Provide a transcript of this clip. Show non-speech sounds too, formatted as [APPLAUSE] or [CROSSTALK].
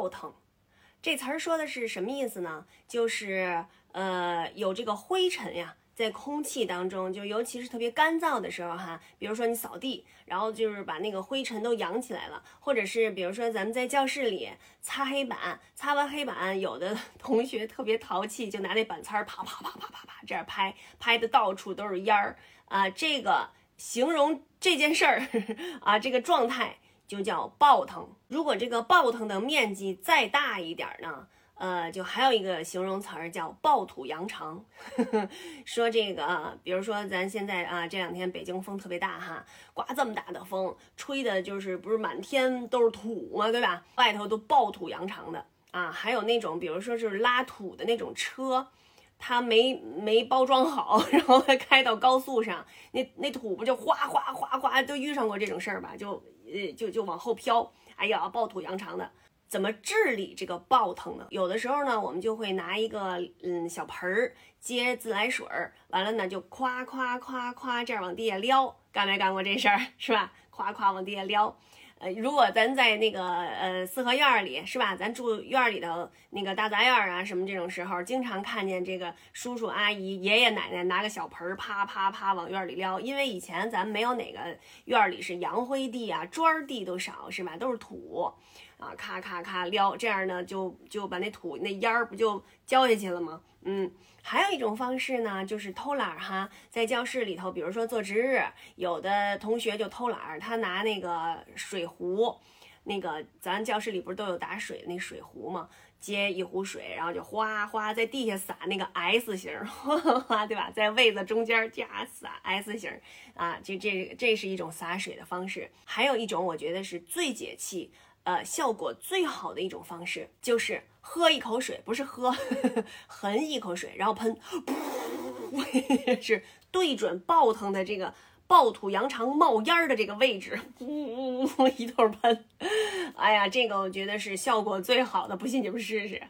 爆腾。这词儿说的是什么意思呢？就是呃，有这个灰尘呀。在空气当中，就尤其是特别干燥的时候哈，比如说你扫地，然后就是把那个灰尘都扬起来了，或者是比如说咱们在教室里擦黑板，擦完黑板，有的 [LAUGHS] 同学特别淘气，就拿那板擦啪啪啪啪啪啪这样拍，拍的到处都是烟儿啊。这个形容这件事儿 [LAUGHS] 啊，这个状态就叫爆腾。如果这个爆腾的面积再大一点呢？呃，就还有一个形容词儿叫暴土扬长，[LAUGHS] 说这个，比如说咱现在啊，这两天北京风特别大哈，刮这么大的风，吹的就是不是满天都是土嘛，对吧？外头都暴土扬长的啊，还有那种，比如说是拉土的那种车，它没没包装好，[LAUGHS] 然后它开到高速上，那那土不就哗哗哗哗，都遇上过这种事儿吧？就呃就就往后飘，哎呀，暴土扬长的。怎么治理这个爆腾呢？有的时候呢，我们就会拿一个嗯小盆儿接自来水儿，完了呢就夸夸夸夸这样往地下撩，干没干过这事儿 [LAUGHS] 是吧？夸夸往地下撩。呃，如果咱在那个呃四合院里是吧？咱住院里头那个大杂院啊什么这种时候，经常看见这个叔叔阿姨、爷爷奶奶拿个小盆儿啪啪啪往院里撩，因为以前咱没有哪个院里是洋灰地啊，砖地都少是吧？都是土。啊，咔咔咔撩，这样呢就就把那土那烟儿不就浇下去了吗？嗯，还有一种方式呢，就是偷懒哈，在教室里头，比如说做值日，有的同学就偷懒，他拿那个水壶，那个咱教室里不是都有打水那水壶吗？接一壶水，然后就哗哗在地下撒那个 S 型，[LAUGHS] 哗哗对吧？在位子中间加撒 S 型啊，就这这是一种洒水的方式。还有一种，我觉得是最解气。呃，效果最好的一种方式就是喝一口水，不是喝，[LAUGHS] 含一口水，然后喷，噗，[LAUGHS] 是对准爆疼的这个爆土羊肠冒烟的这个位置，呜呜呜，一通喷。[LAUGHS] 哎呀，这个我觉得是效果最好的，不信你们试试。